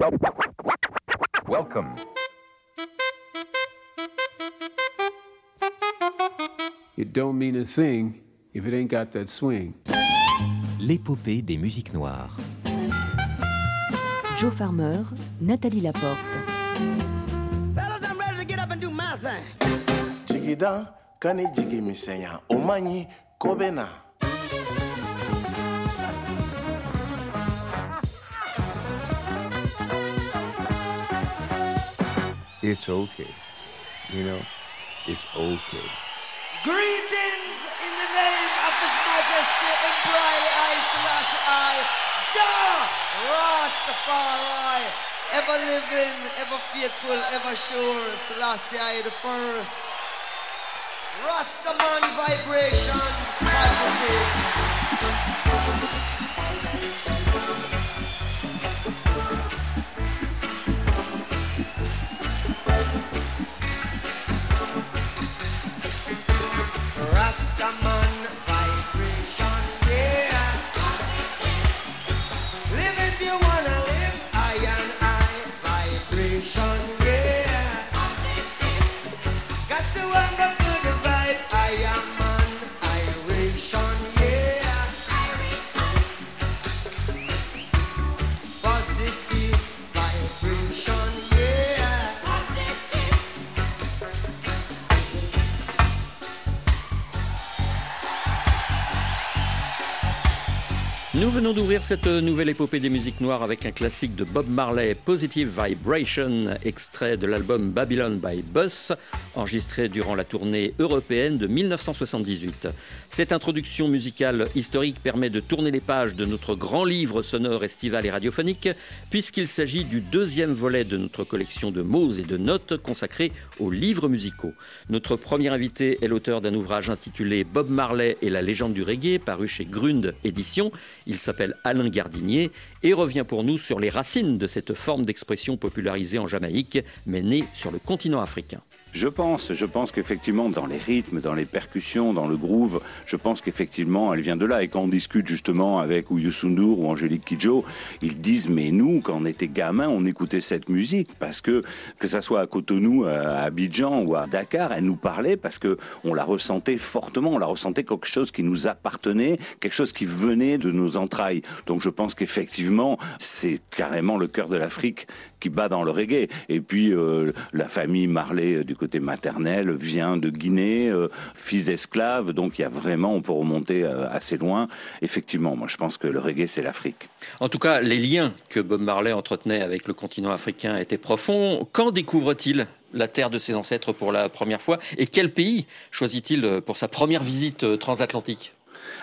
Welcome. It don't mean a thing if it ain't got that swing. L'épopée des musiques noires. Joe Farmer, Nathalie Laporte. Fellas, I'm ready to get up and do my thing. jigida kani jigi misɛnya o man it's okay. You know, it's okay. Greetings in the name of His Majesty Emperor I I, Jah Rastafari, ever living, ever faithful, ever sure, Selassie I the first. Rastaman vibration, positive. Cette nouvelle épopée des musiques noires avec un classique de Bob Marley, Positive Vibration, extrait de l'album Babylon by Bus, enregistré durant la tournée européenne de 1978. Cette introduction musicale historique permet de tourner les pages de notre grand livre sonore estival et radiophonique, puisqu'il s'agit du deuxième volet de notre collection de mots et de notes consacrée aux livres musicaux. Notre premier invité est l'auteur d'un ouvrage intitulé Bob Marley et la légende du reggae, paru chez Grund Éditions. Il s'appelle Alain Gardinier et revient pour nous sur les racines de cette forme d'expression popularisée en Jamaïque, mais née sur le continent africain. Je pense, je pense qu'effectivement dans les rythmes, dans les percussions, dans le groove, je pense qu'effectivement elle vient de là. Et quand on discute justement avec Sundur ou Angélique Kidjo, ils disent mais nous quand on était gamin on écoutait cette musique parce que que ça soit à Cotonou, à Abidjan ou à Dakar, elle nous parlait parce que on la ressentait fortement, on la ressentait quelque chose qui nous appartenait, quelque chose qui venait de nos entrailles. Donc je pense qu'effectivement c'est carrément le cœur de l'Afrique qui bat dans le reggae. Et puis euh, la famille Marley euh, du côté maternel vient de Guinée, euh, fils d'esclaves, donc il y a vraiment, on peut remonter euh, assez loin. Effectivement, moi je pense que le reggae c'est l'Afrique. En tout cas, les liens que Bob Marley entretenait avec le continent africain étaient profonds. Quand découvre-t-il la terre de ses ancêtres pour la première fois? Et quel pays choisit-il pour sa première visite euh, transatlantique?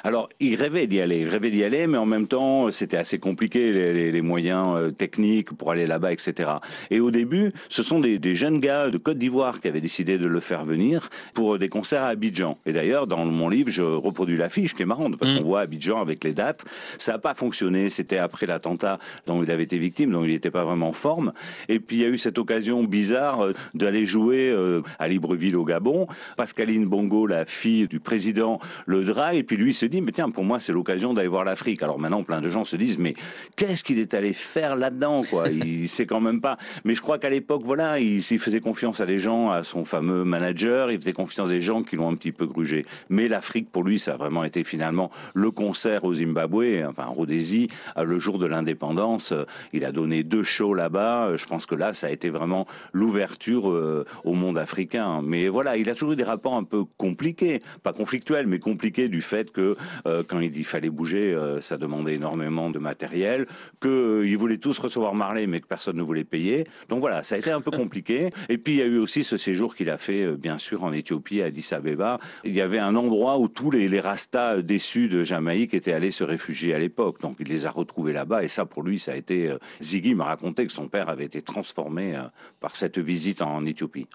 Alors, il rêvait d'y aller, il rêvait d'y aller, mais en même temps, c'était assez compliqué, les, les- les moyens euh, techniques pour aller là-bas, etc. Et au début, ce sont des, des jeunes gars de Côte d'Ivoire qui avaient décidé de le faire venir pour des concerts à Abidjan. Et d'ailleurs, dans mon livre, je reproduis l'affiche qui est marrante, parce qu'on voit Abidjan avec les dates. Ça n'a pas fonctionné, c'était après l'attentat dont il avait été victime, donc il n'était pas vraiment en forme. Et puis, il y a eu cette occasion bizarre euh, d'aller jouer euh, à Libreville au Gabon. Pascaline Bongo, la fille du président, le drague, et puis lui se dit, mais tiens, pour moi, c'est l'occasion d'aller voir l'Afrique. Alors maintenant, plein de gens se disent, mais qu'est-ce qu'il est allé faire là-dedans, quoi? Il sait quand même pas. Mais je crois qu'à l'époque, voilà, il, il faisait confiance à des gens, à son fameux manager, il faisait confiance à des gens qui l'ont un petit peu grugé. Mais l'Afrique, pour lui, ça a vraiment été finalement le concert au Zimbabwe, enfin, en Rhodésie, euh, le jour de l'indépendance. Il a donné deux shows là-bas. Je pense que là, ça a été vraiment l'ouverture euh, au monde africain. Mais voilà, il a toujours eu des rapports un peu compliqués, pas conflictuels, mais compliqués du fait que euh, quand il, fallait bouger, euh, ça demandait énormément de matériel, que euh, voulaient tous recevoir Marley, mais que personne ne voulait payer. Donc voilà, ça a été un peu compliqué. Et puis il y a eu aussi ce séjour qu'il a fait, bien sûr, en Éthiopie, à Addis Abeba. Il y avait un endroit où tous les, les Rastas déçus de Jamaïque étaient allés se réfugier à l'époque. Donc il les a retrouvés là-bas. Et ça, pour lui, ça a été. Ziggy m'a raconté que son père avait été transformé par cette visite en Éthiopie.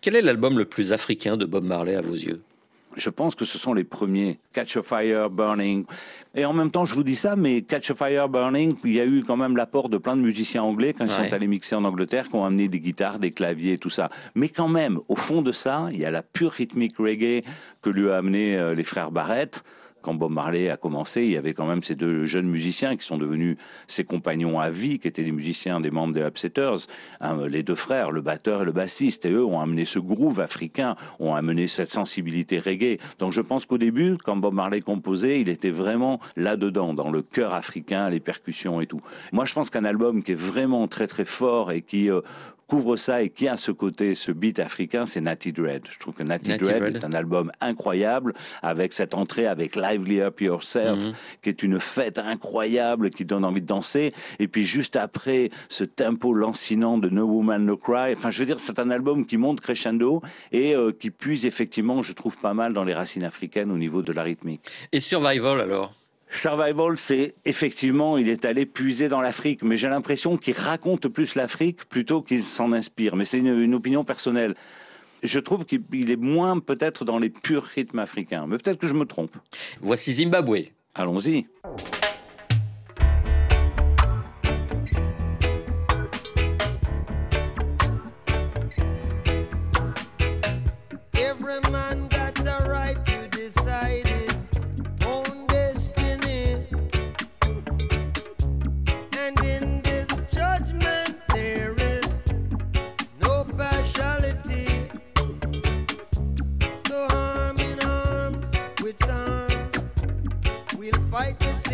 Quel est l'album le plus africain de Bob Marley à vos yeux? Je pense que ce sont les premiers. Catch a Fire, Burning. Et en même temps, je vous dis ça, mais Catch a Fire, Burning, il y a eu quand même l'apport de plein de musiciens anglais quand ils Ouais. sont allés mixer en Angleterre, qui ont amené des guitares, des claviers, tout ça. Mais quand même, au fond de ça, il y a la pure rythmique reggae que lui a amené euh, les frères Barrett. Quand Bob Marley a commencé, il y avait quand même ces deux jeunes musiciens qui sont devenus ses compagnons à vie, qui étaient les musiciens des membres des Upsetters, hein, les deux frères, le batteur et le bassiste. Et eux ont amené ce groove africain, ont amené cette sensibilité reggae. Donc je pense qu'au début, quand Bob Marley composait, il était vraiment là-dedans, dans le cœur africain, les percussions et tout. Moi, je pense qu'un album qui est vraiment très très fort et qui euh, couvre ça et qui a ce côté, ce beat africain, c'est Natty Dread. Je trouve que Natty, Natty Dread, Dread. est un album incroyable avec cette entrée avec Lively Up Yourself, Mhm. qui est une fête incroyable qui donne envie de danser. Et puis juste après, ce tempo lancinant de No Woman No Cry. Enfin, je veux dire, c'est un album qui monte crescendo et euh, qui puise effectivement, je trouve pas mal dans les racines africaines au niveau de la rythmique. Et Survival alors? Survival, c'est effectivement, il est allé puiser dans l'Afrique, mais j'ai l'impression qu'il raconte plus l'Afrique plutôt qu'il s'en inspire. Mais c'est une, une opinion personnelle. Je trouve qu'il il est moins peut-être dans les purs rythmes africains, mais peut-être que je me trompe. Voici Zimbabwe. Allons-y.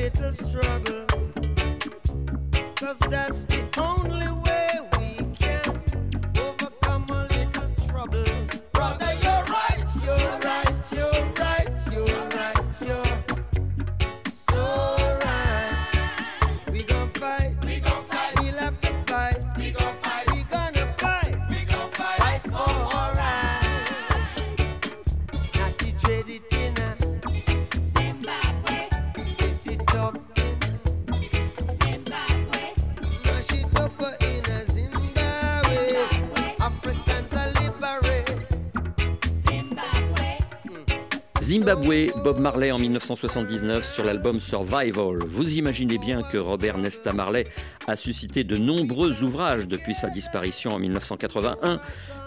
Little struggle. Cause that's Zimbabwe, Bob Marley en 1979 sur l'album Survival. Vous imaginez bien que Robert Nesta Marley a suscité de nombreux ouvrages depuis sa disparition en 1981.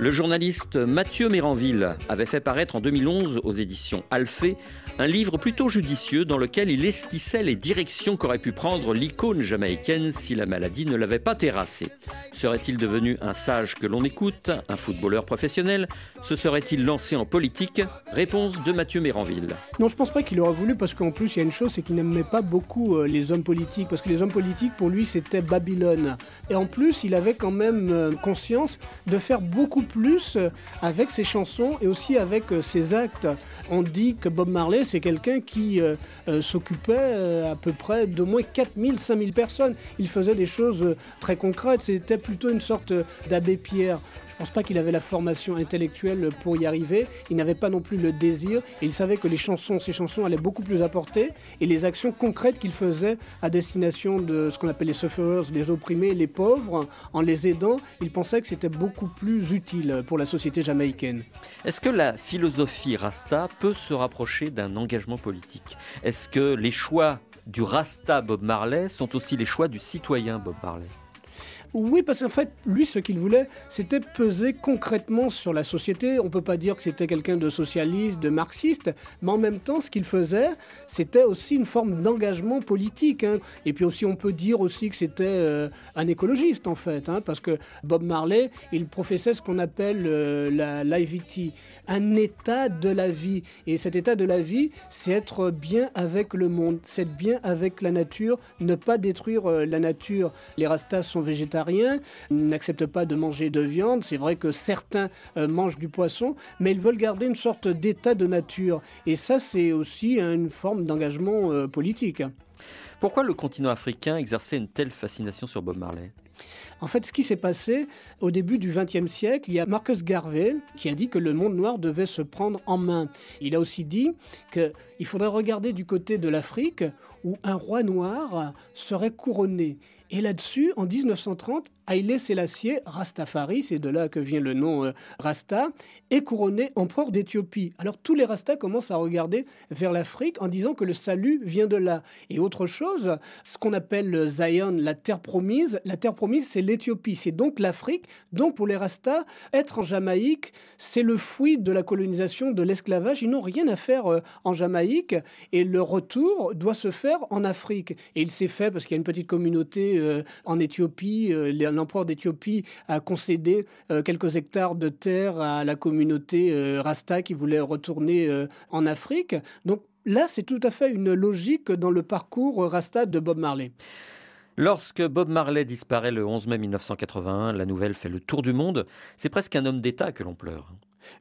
Le journaliste Mathieu Méranville avait fait paraître en 2011 aux éditions Alphée un livre plutôt judicieux dans lequel il esquissait les directions qu'aurait pu prendre l'icône jamaïcaine si la maladie ne l'avait pas terrassé. Serait-il devenu un sage que l'on écoute, un footballeur professionnel? Se serait-il lancé en politique? Réponse de Mathieu Méranville. Non, je pense pas qu'il aurait voulu parce qu'en plus, il y a une chose, c'est qu'il n'aimait pas beaucoup euh, les hommes politiques parce que les hommes politiques, pour lui, c'était Babylone. Et en plus, il avait quand même euh, conscience de faire beaucoup plus avec ses chansons et aussi avec euh, ses actes. On dit que Bob Marley, c'est quelqu'un qui euh, euh, s'occupait à peu près d'au moins 4000, 5000 personnes. Il faisait des choses très concrètes. C'était plutôt une sorte d'abbé Pierre. Pense pas qu'il avait la formation intellectuelle pour y arriver. Il n'avait pas non plus le désir. Et il savait que les chansons, ses chansons allaient beaucoup plus apporter. Et les actions concrètes qu'il faisait à destination de ce qu'on appelle les sufferers, les opprimés, les pauvres, en les aidant, il pensait que c'était beaucoup plus utile pour la société jamaïcaine. Est-ce que la philosophie Rasta peut se rapprocher d'un engagement politique? Est-ce que les choix du Rasta Bob Marley sont aussi les choix du citoyen Bob Marley? Oui, parce qu'en fait, lui, ce qu'il voulait, c'était peser concrètement sur la société. On ne peut pas dire que c'était quelqu'un de socialiste, de marxiste, mais en même temps, ce qu'il faisait, c'était aussi une forme d'engagement politique. hein. Et puis aussi, on peut dire aussi que c'était euh, un écologiste, en fait, hein, parce que Bob Marley, il professait ce qu'on appelle euh, la l'IVT, un état de la vie. Et cet état de la vie, c'est être bien avec le monde, c'est être bien avec la nature, ne pas détruire euh, la nature. Les Rastas sont végétariens, n'acceptent pas de manger de viande. C'est vrai que certains euh, mangent du poisson, mais ils veulent garder une sorte d'état de nature. Et ça, c'est aussi une forme d'engagement euh, politique. Pourquoi le continent africain exerçait une telle fascination sur Bob Marley? En fait, ce qui s'est passé au début du XXe siècle, il y a Marcus Garvey qui a dit que le monde noir devait se prendre en main. Il a aussi dit qu'il faudrait regarder du côté de l'Afrique où un roi noir serait couronné. Et là-dessus, en 1930, Haïlé Sélassié, Rastafari, c'est de là que vient le nom euh, Rasta, est couronné empereur d'Éthiopie. Alors tous les Rastas commencent à regarder vers l'Afrique en disant que le salut vient de là. Et autre chose, ce qu'on appelle Zion, la terre promise, la terre promise, c'est l'Éthiopie, c'est donc l'Afrique. Donc pour les Rastas, être en Jamaïque, c'est le fruit de la colonisation, de l'esclavage. Ils n'ont rien à faire euh, en Jamaïque et le retour doit se faire en Afrique. Et il s'est fait parce qu'il y a une petite communauté euh, en Éthiopie. Euh, L'empereur d'Éthiopie a concédé quelques hectares de terre à la communauté Rasta qui voulait retourner en Afrique. Donc là, c'est tout à fait une logique dans le parcours Rasta de Bob Marley. Lorsque Bob Marley disparaît le 11 mai 1981, la nouvelle fait le tour du monde. C'est presque un homme d'État que l'on pleure.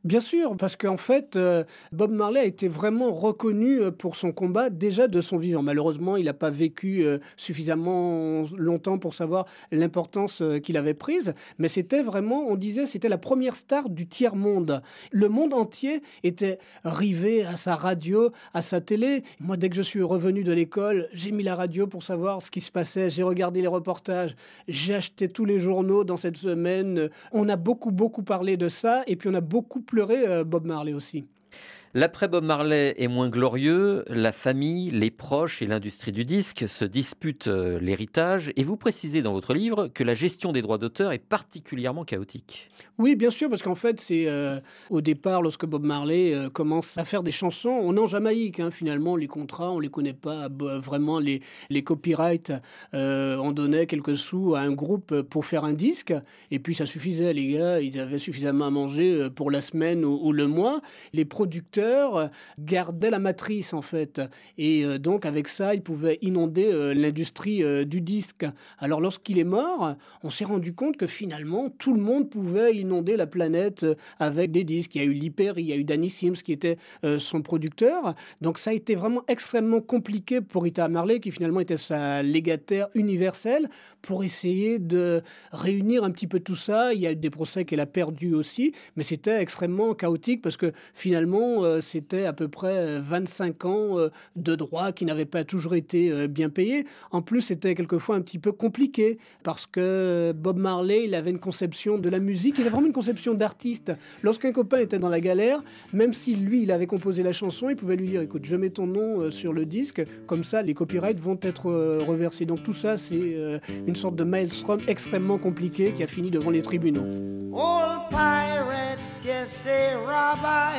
Bien sûr, parce qu'en fait, euh, Bob Marley a été vraiment reconnu euh, pour son combat déjà de son vivant. Malheureusement, il n'a pas vécu euh, suffisamment longtemps pour savoir l'importance qu'il avait prise, mais c'était vraiment, on disait, c'était la première star du tiers-monde. Le monde entier était rivé à sa radio, à sa télé. Moi, dès que je suis revenu de l'école, j'ai mis la radio pour savoir ce qui se passait, j'ai regardé les reportages, j'ai acheté tous les journaux dans cette semaine. On a beaucoup, beaucoup parlé de ça, et puis on a beaucoup beaucoup pleuré euh, Bob Marley aussi. L'après Bob Marley est moins glorieux, la famille, les proches et l'industrie du disque se disputent euh, l'héritage et vous précisez dans votre livre que la gestion des droits d'auteur est particulièrement chaotique. Oui, bien sûr, parce qu'en fait, c'est euh, au départ, lorsque Bob Marley euh, commence à faire des chansons, on est en Jamaïque, hein, finalement, les contrats, on les connaît pas vraiment, les, les copyrights, on donnait quelques sous à un groupe pour faire un disque, et puis ça suffisait, les gars, ils avaient suffisamment à manger pour la semaine ou le mois. Les producteurs gardait la matrice en fait. Et euh, donc avec ça, il pouvait inonder euh, l'industrie euh, du disque. Alors lorsqu'il est mort, on s'est rendu compte que finalement, tout le monde pouvait inonder la planète avec des disques. Il y a eu Lipper, il y a eu Danny Sims qui était son producteur. Donc ça a été vraiment extrêmement compliqué pour Rita Marley, qui finalement était sa légataire universelle, pour essayer de réunir un petit peu tout ça. Il y a eu des procès qu'elle a perdus aussi, mais c'était extrêmement chaotique parce que finalement, euh, c'était à peu près 25 euh, ans euh, de droits qui n'avaient pas toujours été bien payés. En plus, c'était quelquefois un petit peu compliqué parce que Bob Marley, il avait une conception de la musique, il avait vraiment une conception d'artiste. Lorsqu'un copain était dans la galère, même si lui, il avait composé la chanson, il pouvait lui dire, écoute, je mets ton nom sur le disque, comme ça, les copyrights vont être reversés. Donc tout ça, c'est une sorte de maelstrom extrêmement compliqué qui a fini devant les tribunaux. All pirates, yes, they rabbi,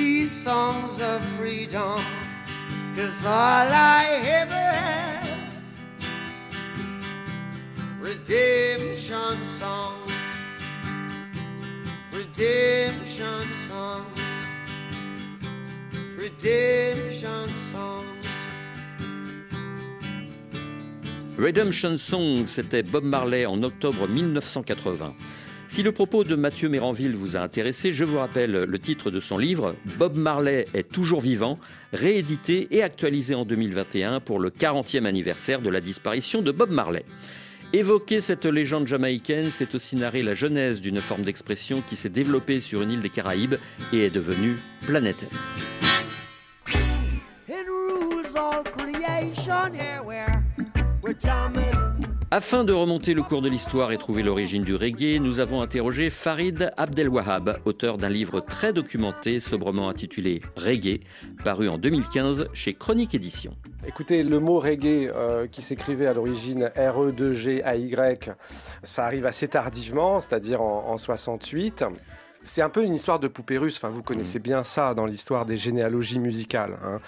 these songs of freedom? Cause all I ever have, redemption songs, redemption songs, redemption songs. Redemption Song, c'était Bob Marley en octobre 1980. Si le propos de Mathieu Méranville vous a intéressé, je vous rappelle le titre de son livre Bob Marley est toujours vivant, réédité et actualisé en 2021 pour le 40e anniversaire de la disparition de Bob Marley. Évoquer cette légende jamaïcaine, c'est aussi narrer la genèse d'une forme d'expression qui s'est développée sur une île des Caraïbes et est devenue planétaire. Afin de remonter le cours de l'histoire et trouver l'origine du reggae, nous avons interrogé Farid Abdelwahab, auteur d'un livre très documenté, sobrement intitulé Reggae, paru en 2015 chez Chronique Édition. Écoutez, le mot reggae euh, qui s'écrivait à l'origine R-E-2-G-A-Y, ça arrive assez tardivement, c'est-à-dire en, en 68. C'est un peu une histoire de poupée russe. Enfin, vous connaissez bien ça dans l'histoire des généalogies musicales. hein.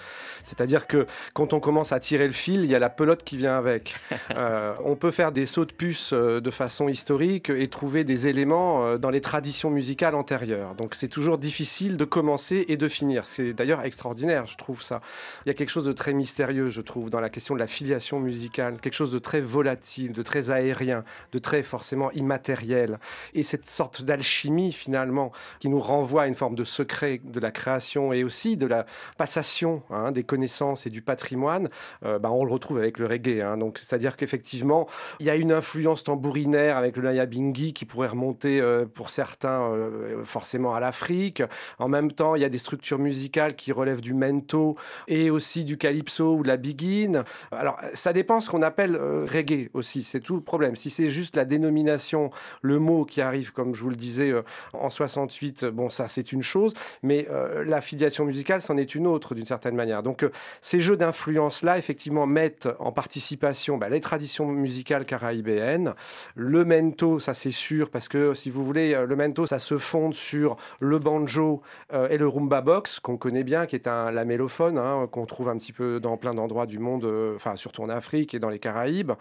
C'est-à-dire que quand on commence à tirer le fil, il y a la pelote qui vient avec. Euh, on peut faire des sauts de puce euh, de façon historique et trouver des éléments euh, dans les traditions musicales antérieures. Donc c'est toujours difficile de commencer et de finir. C'est d'ailleurs extraordinaire, je trouve ça. Il y a quelque chose de très mystérieux, je trouve, dans la question de la filiation musicale, quelque chose de très volatile, de très aérien, de très forcément immatériel. Et cette sorte d'alchimie finalement qui nous renvoie à une forme de secret de la création et aussi de la passation hein, des connaissances et du patrimoine, euh, bah, on le retrouve avec le reggae. hein. Donc, c'est-à-dire qu'effectivement, il y a une influence tambourinaire avec le Nyabingi qui pourrait remonter euh, pour certains euh, forcément à l'Afrique. En même temps, il y a des structures musicales qui relèvent du mento et aussi du calypso ou de la biguine. Alors, ça dépend ce qu'on appelle euh, reggae aussi. C'est tout le problème. Si c'est juste la dénomination, le mot qui arrive, comme je vous le disais, en 68, bon, ça c'est une chose, mais euh, la filiation musicale, c'en est une autre d'une certaine manière. Donc, euh, ces jeux d'influence-là, effectivement, mettent en participation bah, les traditions musicales caraïbéennes, le mento, ça c'est sûr, parce que si vous voulez, euh, le mento, ça se fonde sur le banjo euh, et le rumba box, qu'on connaît bien, qui est un lamellophone, hein, qu'on trouve un petit peu dans plein d'endroits du monde, euh, enfin surtout en Afrique et dans les Caraïbes,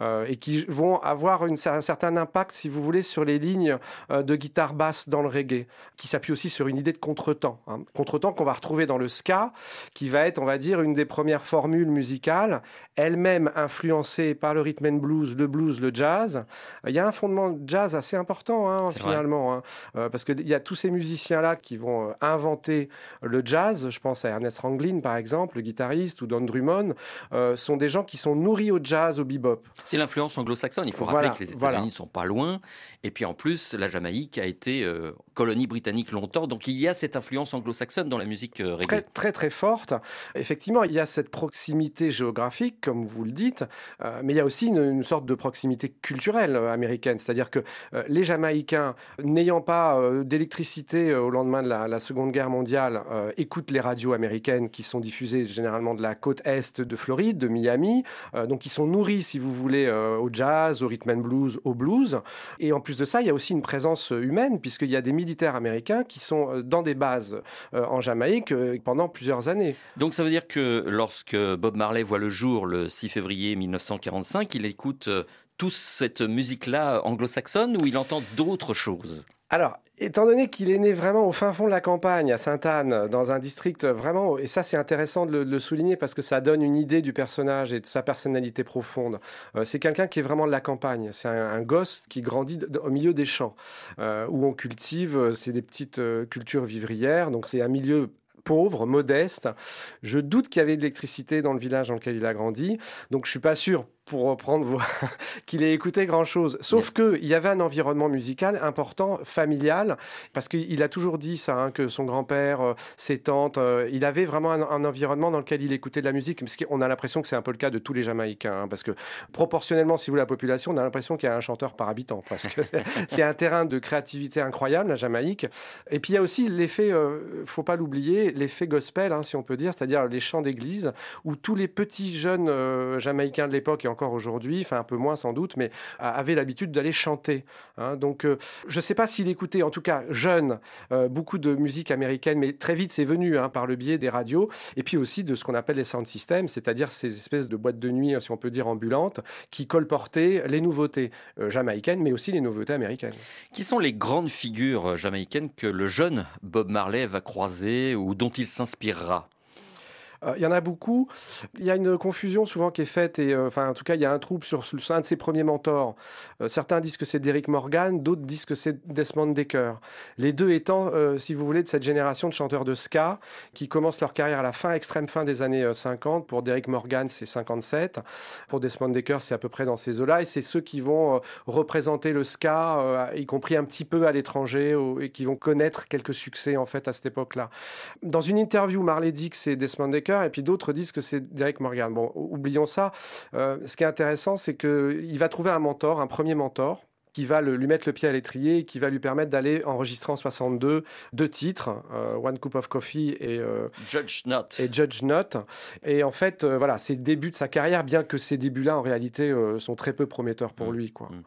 euh, et qui vont avoir un certain impact, si vous voulez, sur les lignes euh, de guitare basse dans le reggae, qui s'appuie aussi sur une idée de contretemps. Hein. Contretemps qu'on va retrouver dans le ska, qui va être, on va dire, une des premières formules musicales, elle-même influencée par le rhythm and blues, le blues, le jazz. Il y a un fondement de jazz assez important, hein, finalement, hein, euh, parce qu'il y a tous ces musiciens-là qui vont euh, inventer le jazz. Je pense à Ernest Ranglin, par exemple, le guitariste, ou Don Drummond, euh, sont des gens qui sont nourris au jazz, au bebop. C'est l'influence anglo-saxonne. Il faut Voilà, rappeler que les États-Unis voilà. ne sont pas loin. Et puis en plus, la Jamaïque a été euh, colonie britannique longtemps. Donc il y a cette influence anglo-saxonne dans la musique euh, très reggae. très très forte. Effectivement, il y a cette proximité géographique, comme vous le dites, euh, mais il y a aussi une, sorte de proximité culturelle euh, américaine. C'est-à-dire que les Jamaïcains, n'ayant pas d'électricité au lendemain de la, Seconde Guerre mondiale, écoutent les radios américaines qui sont diffusées généralement de la côte est de Floride, de Miami. Donc ils sont nourris, si vous voulez, au jazz, au rhythm and blues, au blues. Et en plus de ça, il y a aussi une présence humaine, puisqu'il y a des américains qui sont euh, dans des bases euh, en Jamaïque euh, pendant plusieurs années. Donc ça veut dire que lorsque Bob Marley voit le jour le 6 février 1945, il écoute toute cette musique-là anglo-saxonne ou il entend d'autres choses? Alors, étant donné qu'il est né vraiment au fin fond de la campagne, à Sainte-Anne, dans un district vraiment, et ça c'est intéressant de le, souligner parce que ça donne une idée du personnage et de sa personnalité profonde. Euh, c'est quelqu'un qui est vraiment de la campagne. C'est un, gosse qui grandit au milieu des champs, euh, où on cultive, euh, c'est des petites cultures vivrières, donc c'est un milieu pauvre, modeste. Je doute qu'il y avait de l'électricité dans le village dans lequel il a grandi, donc je suis pas sûr pour reprendre qu'il ait écouté grand-chose. Sauf qu'il y avait un environnement musical important, familial, parce qu'il a toujours dit ça, hein, que son grand-père, euh, ses tantes, euh, il avait vraiment un, un environnement dans lequel il écoutait de la musique. Parce qu'on a l'impression que c'est un peu le cas de tous les Jamaïcains, hein, parce que proportionnellement, si vous la population, on a l'impression qu'il y a un chanteur par habitant, parce que c'est un terrain de créativité incroyable, la Jamaïque. Et puis il y a aussi l'effet, euh, faut pas l'oublier, l'effet gospel, hein, si on peut dire, c'est-à-dire les chants d'église, où tous les petits jeunes euh, Jamaïcains de l'époque et aujourd'hui, enfin un peu moins sans doute, mais a- avaient l'habitude d'aller chanter. hein. Donc euh, je ne sais pas s'il écoutait, en tout cas jeune, euh, beaucoup de musique américaine, mais très vite c'est venu hein, par le biais des radios, et puis aussi de ce qu'on appelle les sound systems, c'est-à-dire ces espèces de boîtes de nuit, si on peut dire ambulantes, qui colportaient les nouveautés euh, jamaïcaines, mais aussi les nouveautés américaines. Qui sont les grandes figures jamaïcaines que le jeune Bob Marley va croiser ou dont il s'inspirera? Euh, Il y en a beaucoup. Il y a une confusion souvent qui est faite, et euh, enfin, en tout cas, il y a un trouble sur, sur un de ses premiers mentors. Euh, certains disent que c'est Derrick Morgan, d'autres disent que c'est Desmond Decker. Les deux étant, si vous voulez, de cette génération de chanteurs de ska qui commencent leur carrière à la fin, extrême fin des années euh, 50. Pour Derrick Morgan, c'est 57. Pour Desmond Decker, c'est à peu près dans ces eaux-là. Et c'est ceux qui vont représenter le ska, y compris un petit peu à l'étranger, et qui vont connaître quelques succès, en fait, à cette époque-là. Dans une interview, Marley que c'est Desmond Decker Et puis d'autres disent que c'est Derek Morgan. Bon, oublions ça. Euh, ce qui est intéressant, c'est qu'il va trouver un mentor, un premier mentor, qui va lui mettre le pied à l'étrier, qui va lui permettre d'aller enregistrer en 62 deux titres, euh, One Cup of Coffee et euh, Judge Not. Et Judge Not. Et en fait, euh, voilà, c'est le début de sa carrière, bien que ces débuts-là, en réalité, sont très peu prometteurs pour mm. lui. Quoi. Mm.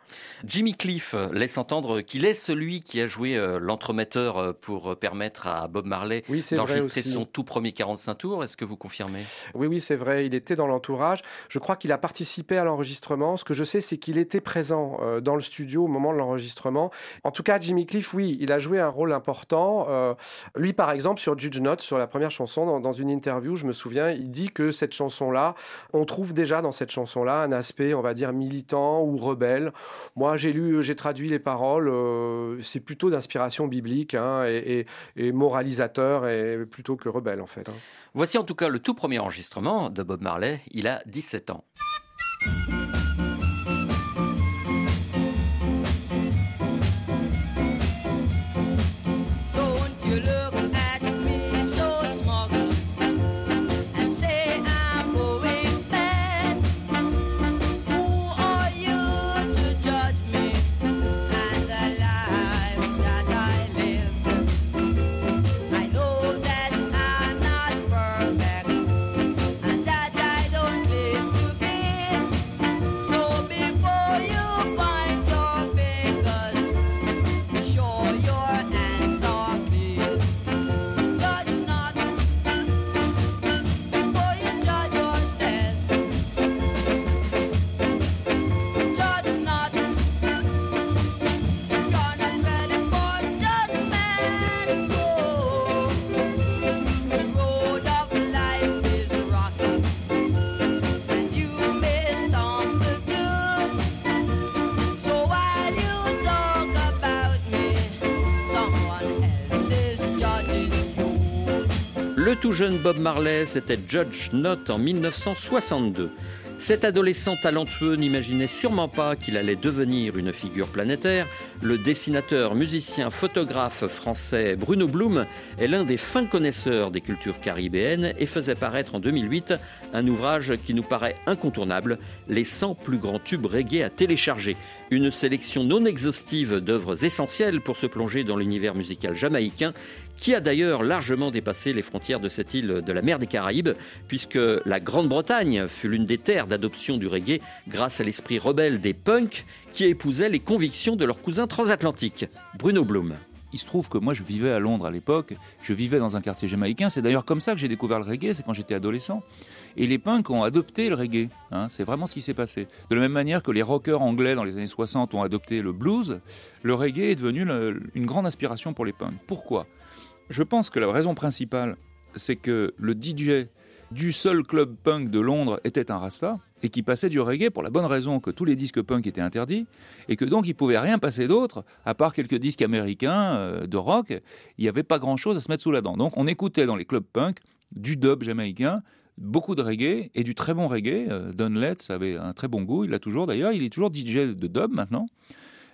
Jimmy Cliff laisse entendre qu'il est celui qui a joué l'entremetteur pour permettre à Bob Marley d'enregistrer son tout premier 45 tours. Est-ce que vous confirmez? Oui, oui, c'est vrai. Il était dans l'entourage. Je crois qu'il a participé à l'enregistrement. Ce que je sais, c'est qu'il était présent dans le studio au moment de l'enregistrement. En tout cas, Jimmy Cliff, oui, il a joué un rôle important. Euh, lui, par exemple, sur Judge Note, sur la première chanson, dans, une interview, je me souviens, il dit que cette chanson-là, on trouve déjà dans cette chanson-là un aspect, on va dire, militant ou rebelle. Moi, j'ai lu, j'ai traduit les paroles, euh, c'est plutôt d'inspiration biblique hein, et, moralisateur et plutôt que rebelle, en fait. Hein. Voici en tout cas le tout premier enregistrement de Bob Marley. Il a 17 ans. Le tout jeune Bob Marley, c'était Judge Not en 1962. Cet adolescent talentueux n'imaginait sûrement pas qu'il allait devenir une figure planétaire. Le dessinateur, musicien, photographe français Bruno Blum est l'un des fins connaisseurs des cultures caribéennes et faisait paraître en 2008 un ouvrage qui nous paraît incontournable, Les 100 plus grands tubes reggae à télécharger. Une sélection non exhaustive d'œuvres essentielles pour se plonger dans l'univers musical jamaïcain qui a d'ailleurs largement dépassé les frontières de cette île de la mer des Caraïbes, puisque la Grande-Bretagne fut l'une des terres d'adoption du reggae grâce à l'esprit rebelle des punks qui épousaient les convictions de leurs cousins transatlantiques. Bruno Blum. Il se trouve que moi je vivais à Londres à l'époque, je vivais dans un quartier jamaïcain, c'est d'ailleurs comme ça que j'ai découvert le reggae, c'est quand j'étais adolescent. Et les punks ont adopté le reggae, hein, c'est vraiment ce qui s'est passé. De la même manière que les rockers anglais dans les années 60 ont adopté le blues, le reggae est devenu une grande inspiration pour les punks. Pourquoi? Je pense que la raison principale, c'est que le DJ du seul club punk de Londres était un rasta et qui passait du reggae pour la bonne raison que tous les disques punk étaient interdits et que donc il pouvait rien passer d'autre à part quelques disques américains euh, de rock. Il n'y avait pas grand chose à se mettre sous la dent. Donc on écoutait dans les clubs punk du dub jamaïcain beaucoup de reggae et du très bon reggae. Euh, Don Letts avait un très bon goût, il l'a toujours d'ailleurs, il est toujours DJ de dub maintenant.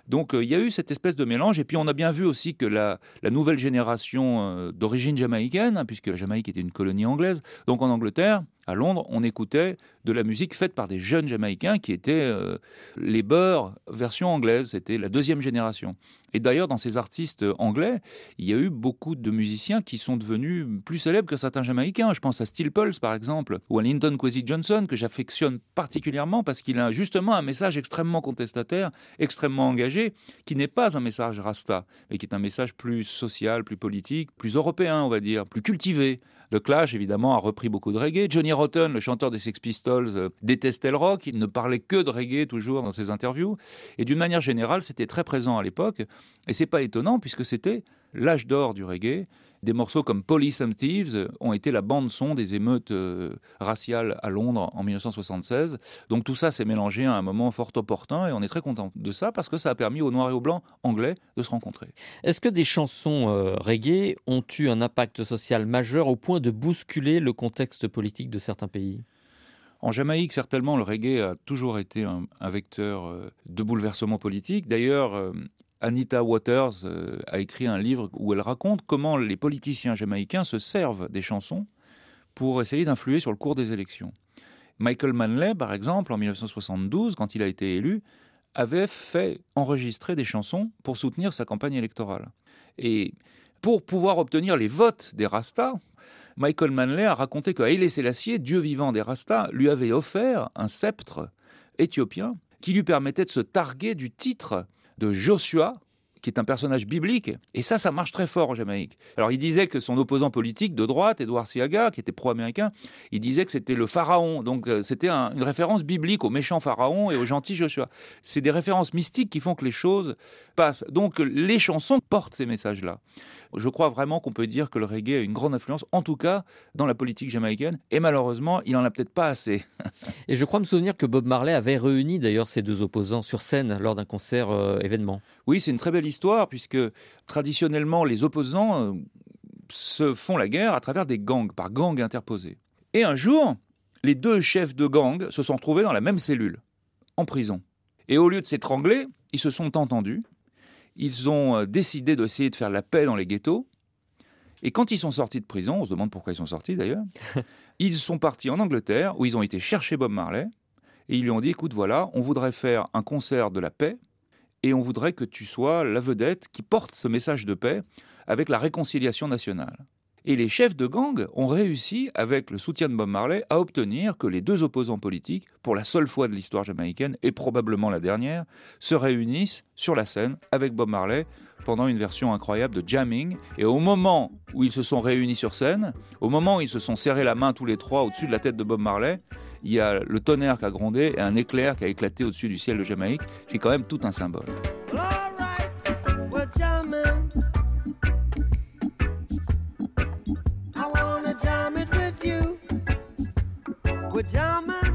Donc euh, il y a eu cette espèce de mélange. Et puis on a bien vu aussi que la, nouvelle génération euh, d'origine jamaïcaine, hein, puisque la Jamaïque était une colonie anglaise, donc en Angleterre, à Londres, on écoutait de la musique faite par des jeunes Jamaïcains qui étaient euh, les Beurs version anglaise. C'était la deuxième génération. Et d'ailleurs, dans ces artistes anglais, il y a eu beaucoup de musiciens qui sont devenus plus célèbres que certains Jamaïcains. Je pense à Steel Pulse, par exemple, ou à Linton Kwesi Johnson, que j'affectionne particulièrement parce qu'il a justement un message extrêmement contestataire, extrêmement engagé, qui n'est pas un message rasta, mais qui est un message plus social, plus politique, plus européen, on va dire, plus cultivé. Le Clash, évidemment, a repris beaucoup de reggae. Johnny Rotten, le chanteur des Sex Pistols, euh, détestait le rock. Il ne parlait que de reggae toujours dans ses interviews. Et d'une manière générale, c'était très présent à l'époque. Et c'est pas étonnant puisque c'était l'âge d'or du reggae. Des morceaux comme Police and Thieves ont été la bande-son des émeutes euh, raciales à Londres en 1976. Donc tout ça s'est mélangé à un moment fort opportun et on est très content de ça parce que ça a permis aux noirs et aux blancs anglais de se rencontrer. Est-ce que des chansons euh, reggae ont eu un impact social majeur au point de bousculer le contexte politique de certains pays? En Jamaïque, certainement, le reggae a toujours été un, vecteur euh, de bouleversement politique. D'ailleurs, Anita Waters a écrit un livre où elle raconte comment les politiciens jamaïcains se servent des chansons pour essayer d'influer sur le cours des élections. Michael Manley, par exemple, en 1972, quand il a été élu, avait fait enregistrer des chansons pour soutenir sa campagne électorale. Et pour pouvoir obtenir les votes des Rastas, Michael Manley a raconté que Haile Selassie, dieu vivant des Rastas, lui avait offert un sceptre éthiopien qui lui permettait de se targuer du titre de Joshua, qui est un personnage biblique. Et ça, ça marche très fort en Jamaïque. Alors il disait que son opposant politique de droite, Edward Siaga, qui était pro-américain, il disait que c'était le pharaon. Donc euh, c'était une référence biblique au méchant pharaon et au gentil Joshua. C'est des références mystiques qui font que les choses passent. Donc les chansons portent ces messages-là. Je crois vraiment qu'on peut dire que le reggae a une grande influence, en tout cas dans la politique jamaïcaine, et malheureusement, il n'en a peut-être pas assez. et je crois me souvenir que Bob Marley avait réuni d'ailleurs ces deux opposants sur scène lors d'un concert euh, événement. Oui, c'est une très belle histoire, puisque traditionnellement, les opposants euh, se font la guerre à travers des gangs, par gangs interposés. Et un jour, les deux chefs de gang se sont trouvés dans la même cellule, en prison. Et au lieu de s'étrangler, ils se sont entendus ils ont euh, décidé d'essayer de faire la paix dans les ghettos. Et quand ils sont sortis de prison, on se demande pourquoi ils sont sortis d'ailleurs, ils sont partis en Angleterre où ils ont été chercher Bob Marley et ils lui ont dit écoute voilà, on voudrait faire un concert de la paix et on voudrait que tu sois la vedette qui porte ce message de paix avec la réconciliation nationale. Et les chefs de gang ont réussi, avec le soutien de Bob Marley, à obtenir que les deux opposants politiques, pour la seule fois de l'histoire jamaïcaine, et probablement la dernière, se réunissent sur la scène avec Bob Marley pendant une version incroyable de jamming. Et au moment où ils se sont réunis sur scène, au moment où ils se sont serrés la main tous les trois au-dessus de la tête de Bob Marley, il y a le tonnerre qui a grondé et un éclair qui a éclaté au-dessus du ciel de Jamaïque. C'est quand même tout un symbole. Pajama.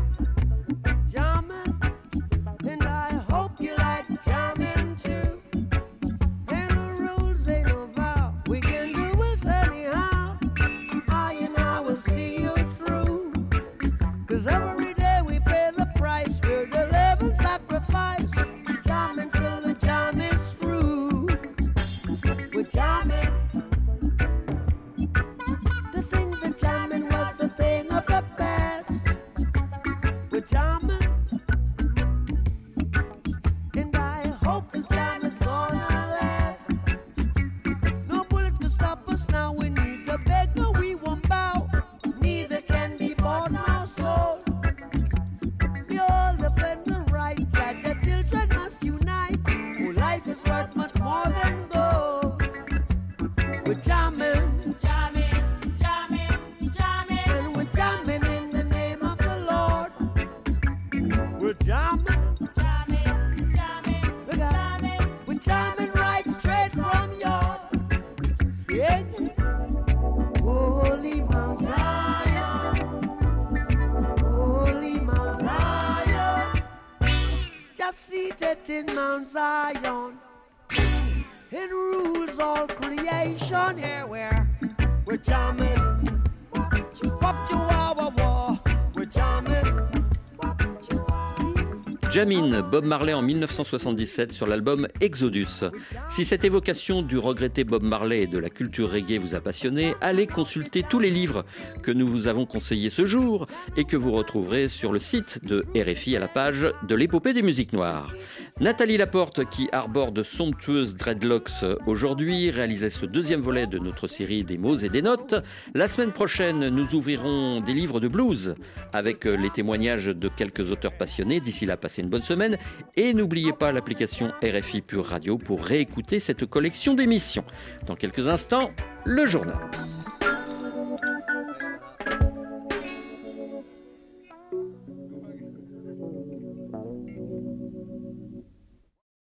Jamin, Bob Marley en 1977 sur l'album Exodus. Si cette évocation du regretté Bob Marley et de la culture reggae vous a passionné, allez consulter tous les livres que nous vous avons conseillés ce jour et que vous retrouverez sur le site de RFI à la page de l'épopée des musiques noires. Nathalie Laporte, qui arbore de somptueuses dreadlocks aujourd'hui, réalisait ce deuxième volet de notre série des mots et des notes. La semaine prochaine, nous ouvrirons des livres de blues avec les témoignages de quelques auteurs passionnés. D'ici là, passez une bonne semaine et n'oubliez pas l'application RFI Pure Radio pour réécouter cette collection d'émissions. Dans quelques instants, le journal.